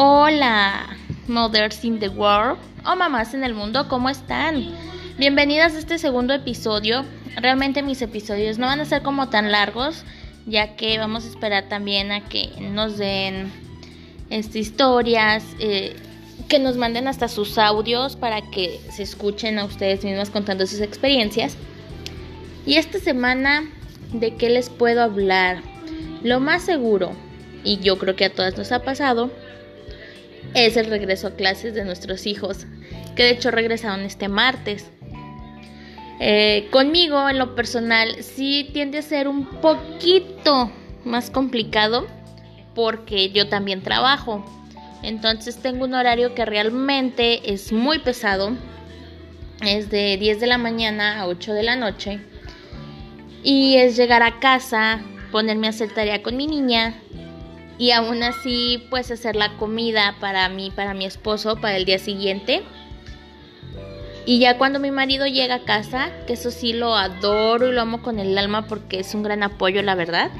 Hola, Mothers in the World o mamás en el mundo, ¿cómo están? Bienvenidas a este segundo episodio. Realmente mis episodios no van a ser como tan largos, ya que vamos a esperar también a que nos den este, historias, eh, que nos manden hasta sus audios para que se escuchen a ustedes mismas contando sus experiencias. Y esta semana, ¿de qué les puedo hablar? Lo más seguro, y yo creo que a todas nos ha pasado, es el regreso a clases de nuestros hijos, que de hecho regresaron este martes. Eh, conmigo, en lo personal, sí tiende a ser un poquito más complicado porque yo también trabajo. Entonces tengo un horario que realmente es muy pesado. Es de 10 de la mañana a 8 de la noche. Y es llegar a casa, ponerme a hacer tarea con mi niña, y aún así pues hacer la comida para mí, para mi esposo, para el día siguiente. Y ya cuando mi marido llega a casa, que eso sí lo adoro y lo amo con el alma porque es un gran apoyo, la verdad.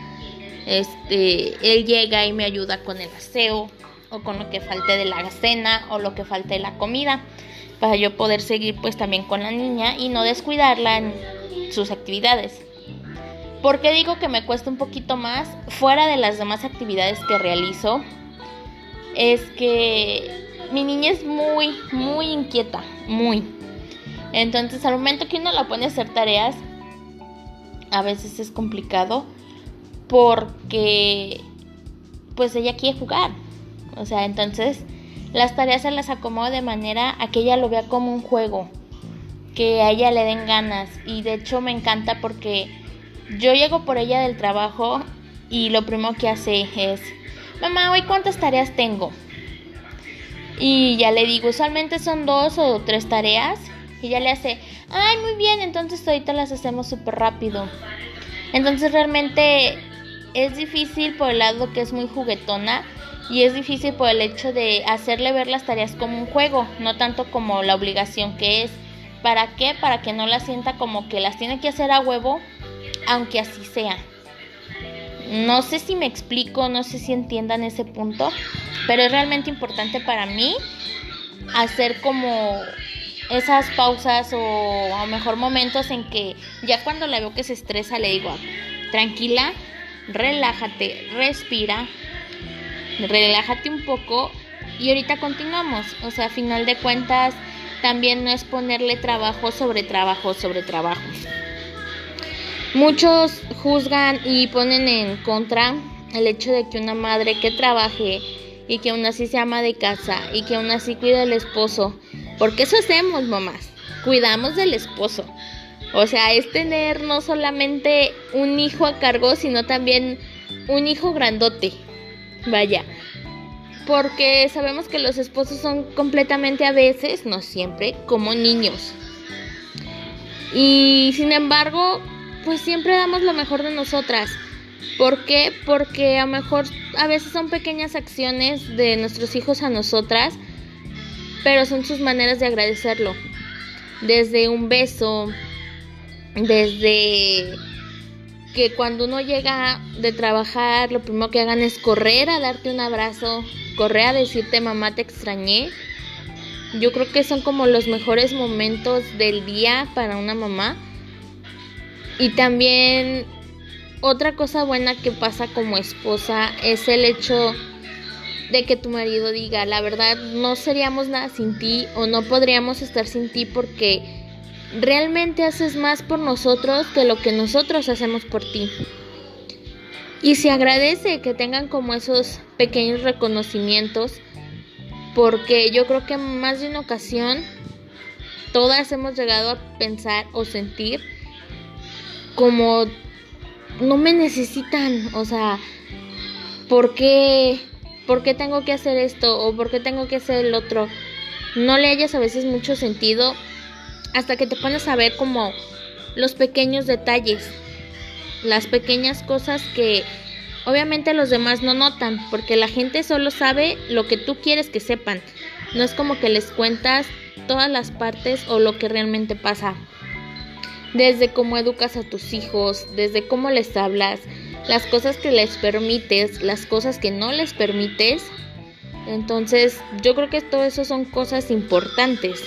Este, él llega y me ayuda con el aseo o con lo que falte de la cena o lo que falte de la comida para yo poder seguir pues también con la niña y no descuidarla en sus actividades. ¿Por qué digo que me cuesta un poquito más? Fuera de las demás actividades que realizo, es que mi niña es muy, muy inquieta, muy. Entonces al momento que uno la pone a hacer tareas, a veces es complicado porque pues ella quiere jugar. O sea, entonces las tareas se las acomodo de manera a que ella lo vea como un juego, que a ella le den ganas. Y de hecho me encanta porque yo llego por ella del trabajo y lo primero que hace es, mamá, hoy cuántas tareas tengo. Y ya le digo, usualmente son dos o tres tareas. Y ya le hace, ay, muy bien, entonces ahorita las hacemos súper rápido. Entonces realmente es difícil por el lado que es muy juguetona y es difícil por el hecho de hacerle ver las tareas como un juego, no tanto como la obligación que es. ¿Para qué? Para que no la sienta como que las tiene que hacer a huevo aunque así sea. No sé si me explico, no sé si entiendan ese punto, pero es realmente importante para mí hacer como esas pausas o a mejor momentos en que ya cuando la veo que se estresa le digo, tranquila, relájate, respira, relájate un poco y ahorita continuamos. O sea, a final de cuentas también no es ponerle trabajo sobre trabajo sobre trabajo. Muchos juzgan y ponen en contra el hecho de que una madre que trabaje y que aún así se ama de casa y que aún así cuida al esposo, porque eso hacemos mamás, cuidamos del esposo. O sea, es tener no solamente un hijo a cargo, sino también un hijo grandote. Vaya. Porque sabemos que los esposos son completamente a veces, no siempre, como niños. Y sin embargo, pues siempre damos lo mejor de nosotras. ¿Por qué? Porque a lo mejor a veces son pequeñas acciones de nuestros hijos a nosotras, pero son sus maneras de agradecerlo. Desde un beso, desde que cuando uno llega de trabajar, lo primero que hagan es correr a darte un abrazo, correr a decirte mamá te extrañé. Yo creo que son como los mejores momentos del día para una mamá y también otra cosa buena que pasa como esposa es el hecho de que tu marido diga, la verdad no seríamos nada sin ti o no podríamos estar sin ti porque realmente haces más por nosotros que lo que nosotros hacemos por ti. Y se agradece que tengan como esos pequeños reconocimientos porque yo creo que más de una ocasión todas hemos llegado a pensar o sentir como no me necesitan, o sea, ¿por qué, ¿por qué tengo que hacer esto o por qué tengo que hacer el otro? No le hayas a veces mucho sentido hasta que te pones a ver como los pequeños detalles, las pequeñas cosas que obviamente los demás no notan, porque la gente solo sabe lo que tú quieres que sepan. No es como que les cuentas todas las partes o lo que realmente pasa desde cómo educas a tus hijos, desde cómo les hablas, las cosas que les permites, las cosas que no les permites. Entonces, yo creo que todo eso son cosas importantes.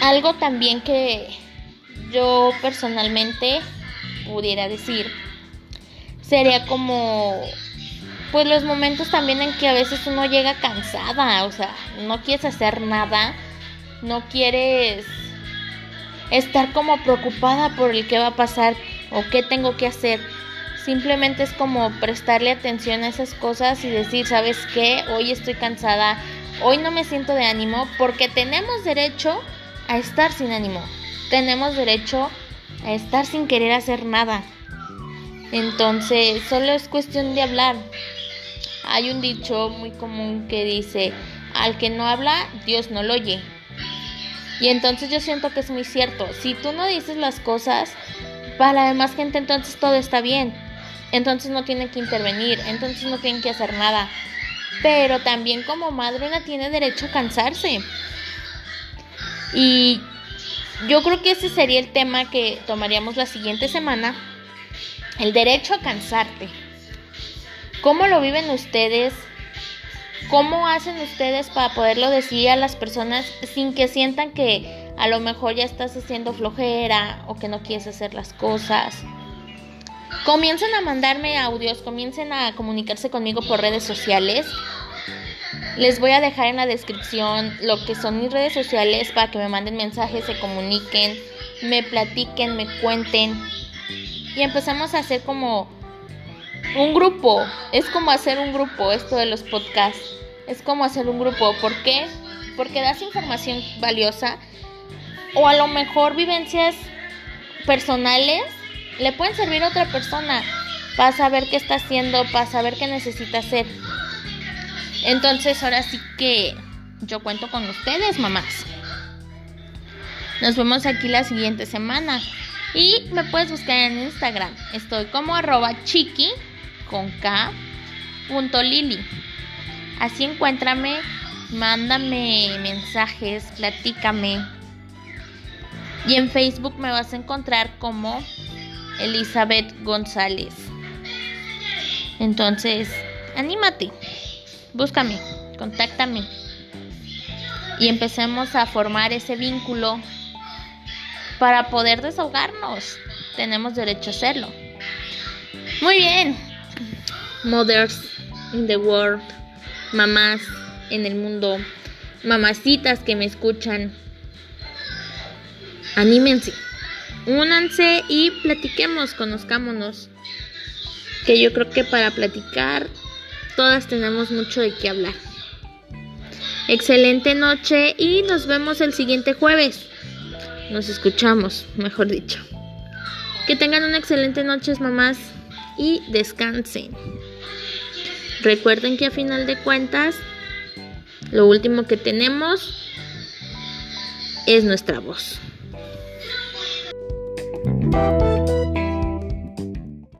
Algo también que yo personalmente pudiera decir sería como pues los momentos también en que a veces uno llega cansada, o sea, no quieres hacer nada, no quieres estar como preocupada por el que va a pasar o qué tengo que hacer. Simplemente es como prestarle atención a esas cosas y decir, ¿sabes qué? Hoy estoy cansada, hoy no me siento de ánimo porque tenemos derecho a estar sin ánimo. Tenemos derecho a estar sin querer hacer nada. Entonces, solo es cuestión de hablar. Hay un dicho muy común que dice, al que no habla, Dios no lo oye. Y entonces yo siento que es muy cierto. Si tú no dices las cosas, para la demás gente entonces todo está bien. Entonces no tienen que intervenir, entonces no tienen que hacer nada. Pero también como madre una tiene derecho a cansarse. Y yo creo que ese sería el tema que tomaríamos la siguiente semana. El derecho a cansarte. ¿Cómo lo viven ustedes? ¿Cómo hacen ustedes para poderlo decir a las personas sin que sientan que a lo mejor ya estás haciendo flojera o que no quieres hacer las cosas? Comiencen a mandarme audios, comiencen a comunicarse conmigo por redes sociales. Les voy a dejar en la descripción lo que son mis redes sociales para que me manden mensajes, se comuniquen, me platiquen, me cuenten y empezamos a hacer como un grupo. Es como hacer un grupo esto de los podcasts. Es como hacer un grupo. ¿Por qué? Porque das información valiosa o a lo mejor vivencias personales le pueden servir a otra persona para saber qué está haciendo, para saber qué necesita hacer. Entonces ahora sí que yo cuento con ustedes, mamás. Nos vemos aquí la siguiente semana. Y me puedes buscar en Instagram. Estoy como arroba chiqui con K. Punto Lili. Así encuéntrame, mándame mensajes, platícame. Y en Facebook me vas a encontrar como Elizabeth González. Entonces, anímate, búscame, contáctame y empecemos a formar ese vínculo para poder desahogarnos. Tenemos derecho a hacerlo. Muy bien, mothers in the world, mamás en el mundo, mamacitas que me escuchan, anímense, únanse y platiquemos, conozcámonos. Que yo creo que para platicar todas tenemos mucho de qué hablar. Excelente noche y nos vemos el siguiente jueves. Nos escuchamos, mejor dicho. Que tengan una excelente noche, mamás, y descansen. Recuerden que a final de cuentas, lo último que tenemos es nuestra voz.